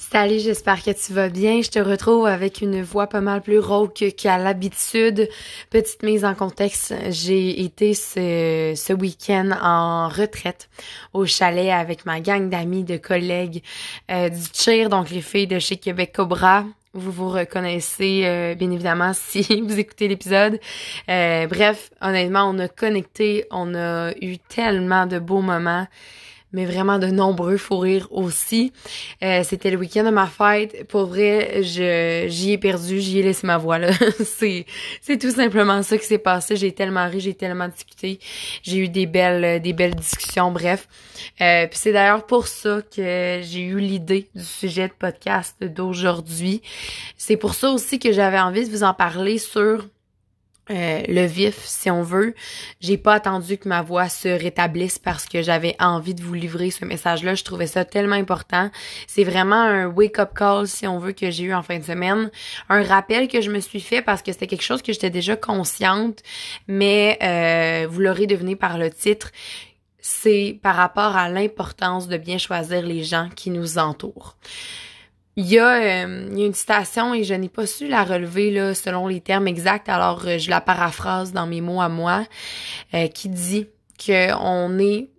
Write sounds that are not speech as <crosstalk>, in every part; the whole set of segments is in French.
Salut, j'espère que tu vas bien. Je te retrouve avec une voix pas mal plus rauque qu'à l'habitude. Petite mise en contexte, j'ai été ce, ce week-end en retraite au chalet avec ma gang d'amis, de collègues euh, du cheer, donc les filles de chez Québec Cobra. Vous vous reconnaissez euh, bien évidemment <laughs> si vous écoutez l'épisode. Euh, bref, honnêtement, on a connecté, on a eu tellement de beaux moments mais vraiment de nombreux fous rires aussi. Euh, c'était le week-end de ma fête. Pour vrai, je j'y ai perdu, j'y ai laissé ma voix là. <laughs> c'est c'est tout simplement ça qui s'est passé. J'ai tellement ri, j'ai tellement discuté, j'ai eu des belles des belles discussions. Bref, euh, puis c'est d'ailleurs pour ça que j'ai eu l'idée du sujet de podcast d'aujourd'hui. C'est pour ça aussi que j'avais envie de vous en parler sur euh, le vif, si on veut. J'ai pas attendu que ma voix se rétablisse parce que j'avais envie de vous livrer ce message-là. Je trouvais ça tellement important. C'est vraiment un wake-up call, si on veut, que j'ai eu en fin de semaine. Un rappel que je me suis fait parce que c'était quelque chose que j'étais déjà consciente, mais euh, vous l'aurez deviné par le titre. C'est par rapport à l'importance de bien choisir les gens qui nous entourent. Il y, a, euh, il y a une citation et je n'ai pas su la relever là, selon les termes exacts, alors euh, je la paraphrase dans mes mots à moi, euh, qui dit qu'on est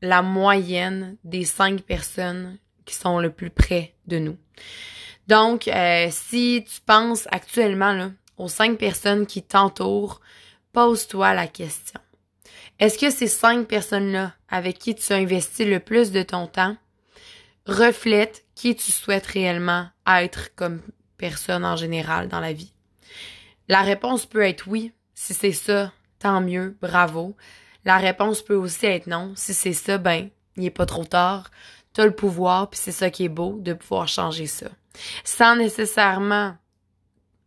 la moyenne des cinq personnes qui sont le plus près de nous. Donc, si tu penses actuellement aux cinq personnes qui t'entourent, pose-toi la question. Est-ce que ces cinq personnes-là avec qui tu as investi le plus de ton temps reflètent qui tu souhaites réellement être comme personne en général dans la vie? La réponse peut être oui. Si c'est ça, tant mieux, bravo. La réponse peut aussi être non. Si c'est ça, ben, il n'est pas trop tard. Tu as le pouvoir, puis c'est ça qui est beau, de pouvoir changer ça. Sans nécessairement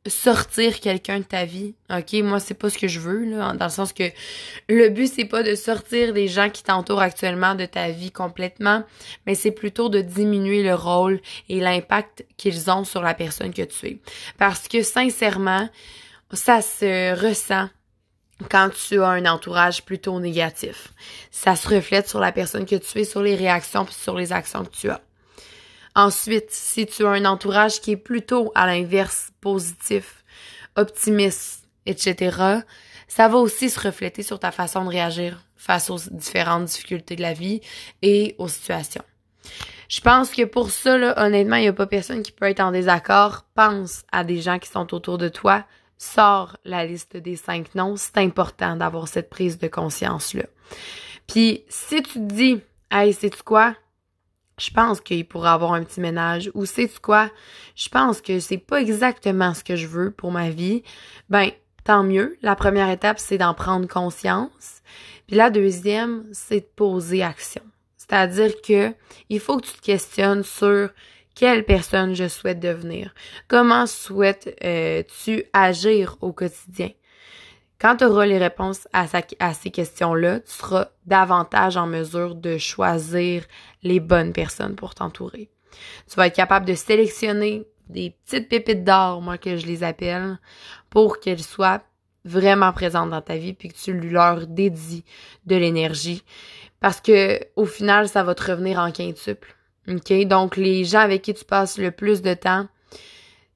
sortir quelqu'un de ta vie. OK, moi c'est pas ce que je veux là, dans le sens que le but c'est pas de sortir les gens qui t'entourent actuellement de ta vie complètement, mais c'est plutôt de diminuer le rôle et l'impact qu'ils ont sur la personne que tu es. Parce que sincèrement, ça se ressent quand tu as un entourage plutôt négatif. Ça se reflète sur la personne que tu es, sur les réactions puis sur les actions que tu as. Ensuite, si tu as un entourage qui est plutôt à l'inverse, positif, optimiste, etc., ça va aussi se refléter sur ta façon de réagir face aux différentes difficultés de la vie et aux situations. Je pense que pour ça, là, honnêtement, il n'y a pas personne qui peut être en désaccord. Pense à des gens qui sont autour de toi. Sors la liste des cinq noms. C'est important d'avoir cette prise de conscience-là. Puis, si tu te dis, hey, sais-tu quoi? Je pense qu'il pourrait avoir un petit ménage. Ou c'est quoi? Je pense que c'est pas exactement ce que je veux pour ma vie. Ben tant mieux. La première étape c'est d'en prendre conscience. Puis la deuxième c'est de poser action. C'est-à-dire que il faut que tu te questionnes sur quelle personne je souhaite devenir. Comment souhaites-tu euh, agir au quotidien? Quand tu auras les réponses à, ces questions-là, tu seras davantage en mesure de choisir les bonnes personnes pour t'entourer. Tu vas être capable de sélectionner des petites pépites d'or, moi que je les appelle, pour qu'elles soient vraiment présentes dans ta vie puis que tu leur dédies de l'énergie parce que au final ça va te revenir en quintuple. OK? Donc les gens avec qui tu passes le plus de temps,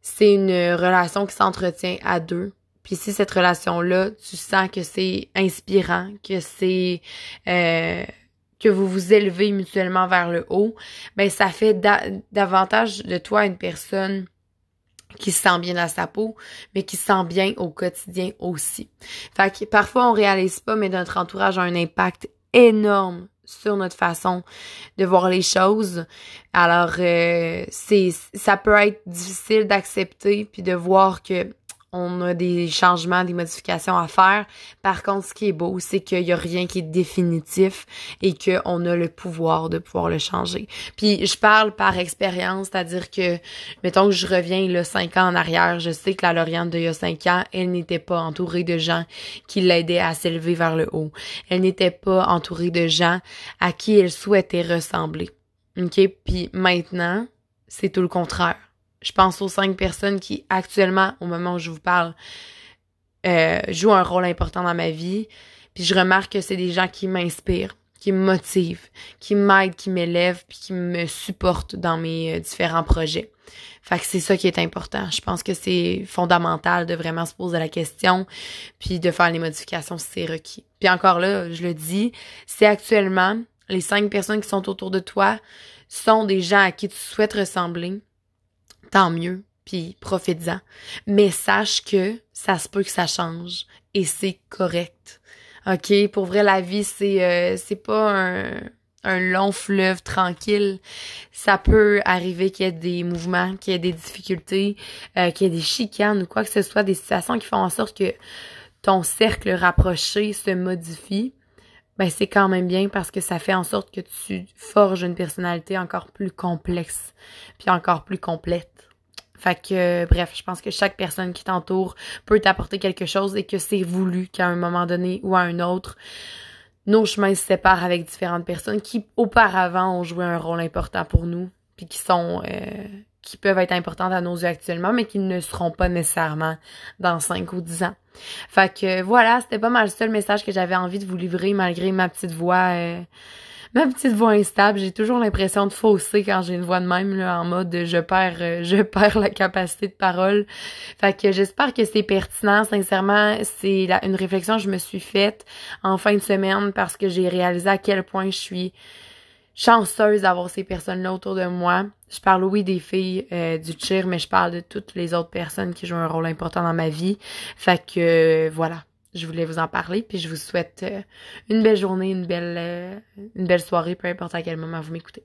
c'est une relation qui s'entretient à deux puis si cette relation-là, tu sens que c'est inspirant, que c'est euh, que vous vous élevez mutuellement vers le haut, ben ça fait davantage de toi une personne qui se sent bien dans sa peau, mais qui se sent bien au quotidien aussi. Fait que parfois on réalise pas, mais notre entourage a un impact énorme sur notre façon de voir les choses. Alors euh, c'est ça peut être difficile d'accepter puis de voir que on a des changements, des modifications à faire. Par contre, ce qui est beau, c'est qu'il y a rien qui est définitif et qu'on a le pouvoir de pouvoir le changer. Puis je parle par expérience, c'est-à-dire que, mettons que je reviens là cinq ans en arrière, je sais que la Lauriane d'il y a cinq ans, elle n'était pas entourée de gens qui l'aidaient à s'élever vers le haut. Elle n'était pas entourée de gens à qui elle souhaitait ressembler. OK? Puis maintenant, c'est tout le contraire je pense aux cinq personnes qui, actuellement, au moment où je vous parle, euh, jouent un rôle important dans ma vie. Puis je remarque que c'est des gens qui m'inspirent, qui me motive, qui m'aide, qui m'élève, puis qui me supporte dans mes euh, différents projets. Fait que c'est ça qui est important. Je pense que c'est fondamental de vraiment se poser la question, puis de faire les modifications si c'est requis. Puis encore là, je le dis, c'est actuellement les cinq personnes qui sont autour de toi sont des gens à qui tu souhaites ressembler, tant mieux, puis profite-en. Mais sache que ça se peut que ça change et c'est correct. OK, pour vrai la vie c'est euh, c'est pas un un long fleuve tranquille. Ça peut arriver qu'il y ait des mouvements, qu'il y ait des difficultés, euh, qu'il y ait des chicanes ou quoi que ce soit, des situations qui font en sorte que ton cercle rapproché se modifie ben c'est quand même bien parce que ça fait en sorte que tu forges une personnalité encore plus complexe, puis encore plus complète. Fait que, bref, je pense que chaque personne qui t'entoure peut t'apporter quelque chose et que c'est voulu qu'à un moment donné ou à un autre, nos chemins se séparent avec différentes personnes qui auparavant ont joué un rôle important pour nous, puis qui sont euh, qui peuvent être importantes à nos yeux actuellement, mais qui ne seront pas nécessairement dans 5 ou 10 ans. Fait que voilà, c'était pas mal le seul message que j'avais envie de vous livrer malgré ma petite voix euh, ma petite voix instable. J'ai toujours l'impression de fausser quand j'ai une voix de même là, en mode je perds euh, je <laughs> perds la capacité de parole. Fait que j'espère que c'est pertinent. Sincèrement, c'est une réflexion que je me suis faite en fin de semaine parce que j'ai réalisé à quel point je suis chanceuse d'avoir ces personnes-là autour de moi. Je parle oui des filles euh, du cheer, mais je parle de toutes les autres personnes qui jouent un rôle important dans ma vie. Fait que voilà, je voulais vous en parler, puis je vous souhaite euh, une belle journée, une belle, euh, une belle soirée, peu importe à quel moment vous m'écoutez.